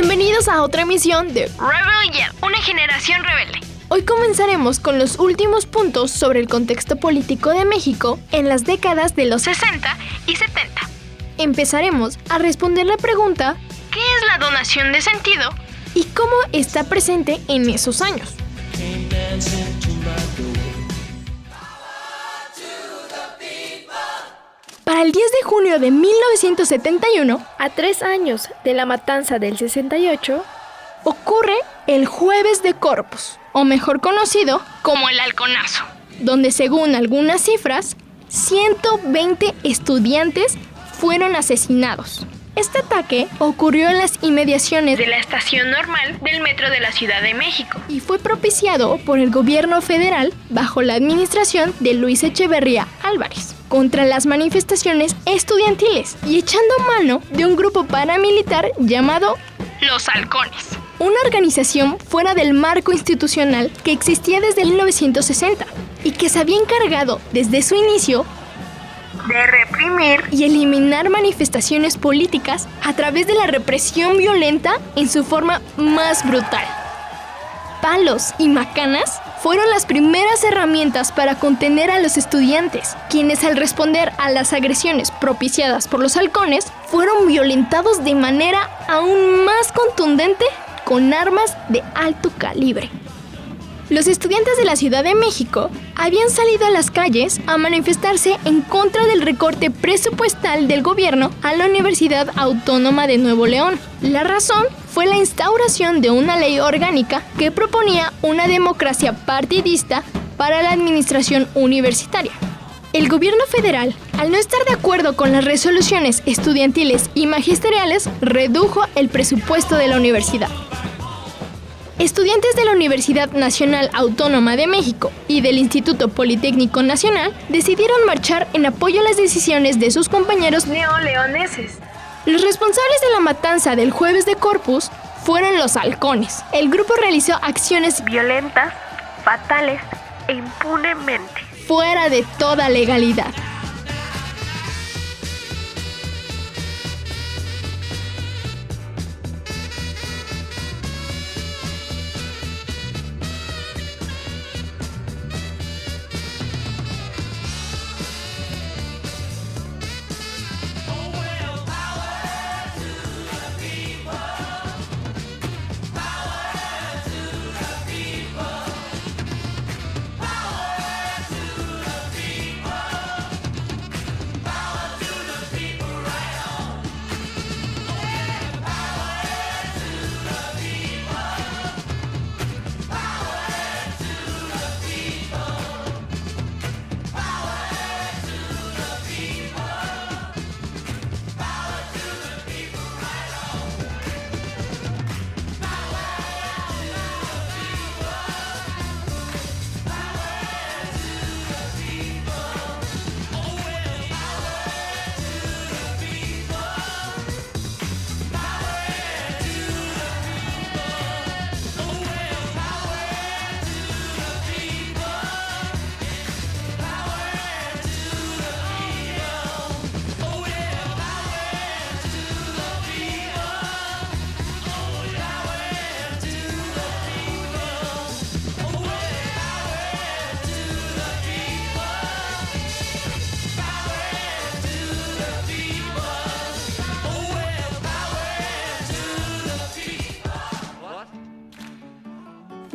Bienvenidos a otra emisión de Rebel Yell, una generación rebelde. Hoy comenzaremos con los últimos puntos sobre el contexto político de México en las décadas de los 60 y 70. Empezaremos a responder la pregunta ¿Qué es la donación de sentido? y cómo está presente en esos años. El 10 de junio de 1971, a tres años de la matanza del 68, ocurre el Jueves de Corpus, o mejor conocido Como el halconazo. donde según algunas cifras, 120 estudiantes fueron asesinados. Este ataque ocurrió en las inmediaciones De la estación normal del metro de la Ciudad de México. y fue propiciado por el gobierno federal bajo la administración de Luis Echeverría Álvarez contra las manifestaciones estudiantiles y echando mano de un grupo paramilitar llamado Los halcones. una organización fuera del marco institucional que existía desde 1960 y que se había encargado desde su inicio De reprimir. y eliminar manifestaciones políticas a través de la represión violenta en su forma más brutal. Palos y macanas fueron las primeras herramientas para contener a los estudiantes, quienes al responder a las agresiones propiciadas por los halcones fueron violentados de manera aún más contundente con armas de alto calibre. Los estudiantes de la Ciudad de México habían salido a las calles a manifestarse en contra del recorte presupuestal del gobierno a la Universidad Autónoma de Nuevo León. La razón fue la instauración de una ley orgánica que proponía una democracia partidista para la administración universitaria. El gobierno federal, al no estar de acuerdo con las resoluciones estudiantiles y magisteriales, redujo el presupuesto de la universidad. Estudiantes de la Universidad Nacional Autónoma de México y del Instituto Politécnico Nacional decidieron marchar en apoyo a las decisiones de sus compañeros Neoleoneses. los responsables de la matanza del jueves de Corpus fueron los halcones. El grupo realizó acciones Violentas, fatales e impunemente. fuera de toda legalidad.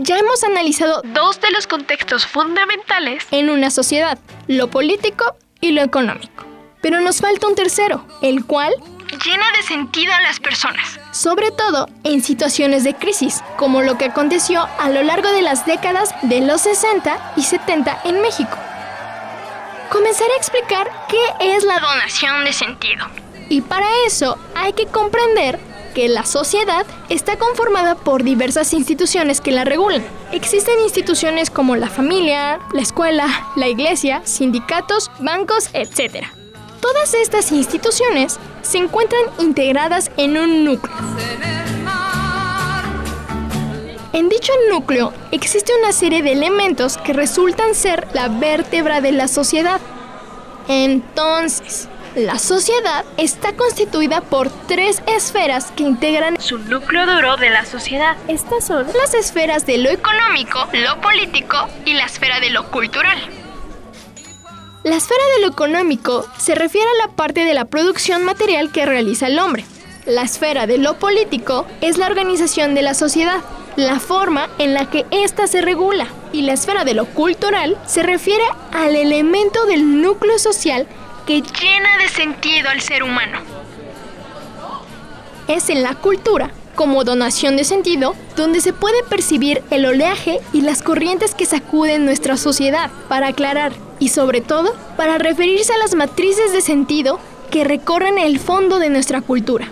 Ya hemos analizado Dos de los contextos fundamentales en una sociedad, lo político y lo económico. Pero nos falta un tercero, el cual, llena de sentido a las personas. sobre todo en situaciones de crisis, como lo que aconteció a lo largo de las décadas de los 60 y 70 en México. Comenzaré a explicar qué es la Donación de sentido. Y para eso hay que comprender que la sociedad está conformada por diversas instituciones que la regulan. Existen instituciones como la familia, la escuela, la iglesia, sindicatos, bancos, etc. Todas estas instituciones se encuentran integradas en un núcleo. En dicho núcleo existe una serie de elementos que resultan ser la vértebra de la sociedad. Entonces, La sociedad está constituida por tres esferas que integran su núcleo duro de la sociedad. Estas son las esferas de lo económico, lo político y la esfera de lo cultural. La esfera de lo económico se refiere a la parte de la producción material que realiza el hombre. La esfera de lo político es la organización de la sociedad, la forma en la que ésta se regula. Y la esfera de lo cultural se refiere al elemento del núcleo social que llena de sentido al ser humano. Es en la cultura, como donación de sentido, donde se puede percibir el oleaje y las corrientes que sacuden nuestra sociedad, para aclarar y sobre todo para referirse a las matrices de sentido que recorren el fondo de nuestra cultura.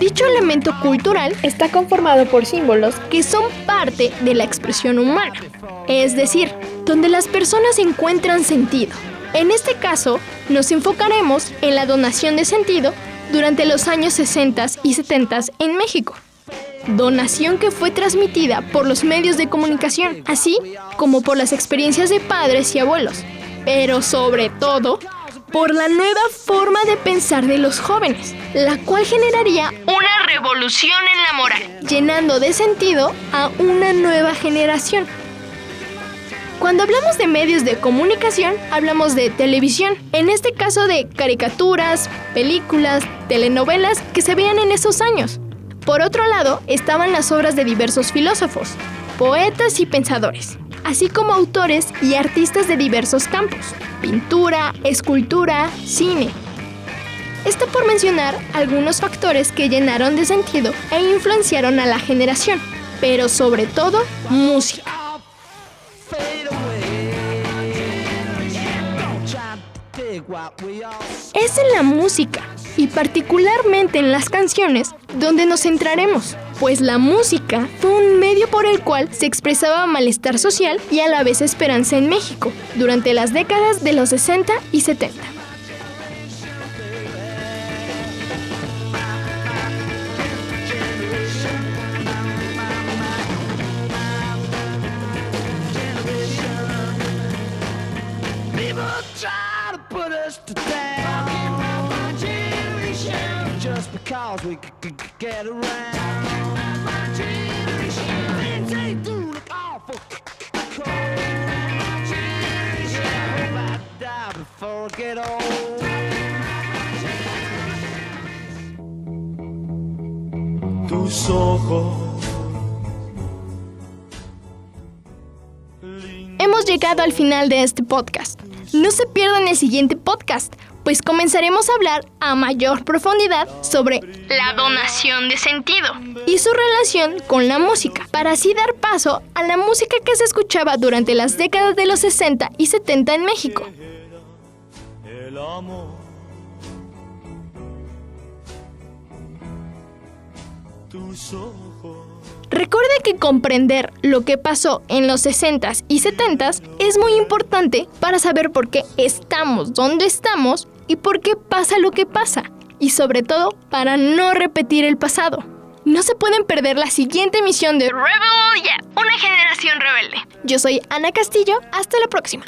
Dicho elemento cultural está conformado por símbolos que son parte de la expresión humana, es decir, donde las personas encuentran sentido. En este caso, nos enfocaremos en la donación de sentido durante los años 60 y 70 en México. Donación que fue transmitida por los medios de comunicación, así como por las experiencias de padres y abuelos, pero sobre todo por la nueva forma de pensar de los jóvenes, la cual generaría una revolución en la moral, llenando de sentido a una nueva generación. Cuando hablamos de medios de comunicación, hablamos de televisión, en este caso de caricaturas, películas, telenovelas que se veían en esos años. Por otro lado, estaban las obras de diversos filósofos, poetas y pensadores, así como autores y artistas de diversos campos, pintura, escultura, cine. Está por mencionar algunos factores que llenaron de sentido e influenciaron a la generación, pero sobre todo música. Es en la música y particularmente en las canciones donde nos centraremos, pues la música fue un medio por el cual se expresaba malestar social y a la vez esperanza en México durante las décadas de los 60 y 70 us. Just because we get around. Get Hemos llegado al final de este podcast. No se pierdan el siguiente podcast, pues comenzaremos a hablar a mayor profundidad sobre la donación de sentido y su relación con la música, para así dar paso a la música que se escuchaba durante las décadas de los 60 y 70 en México. El amor. Tus ojos. Recuerde que comprender lo que pasó en los 60s y 70s es muy importante para saber por qué estamos donde estamos y por qué pasa lo que pasa. Y sobre todo, para no repetir el pasado. No se pueden perder la siguiente emisión de Rebel Yeah, una generación rebelde. Yo soy Ana Castillo, hasta la próxima.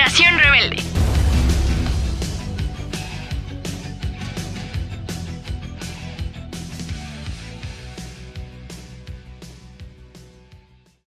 Generación rebelde.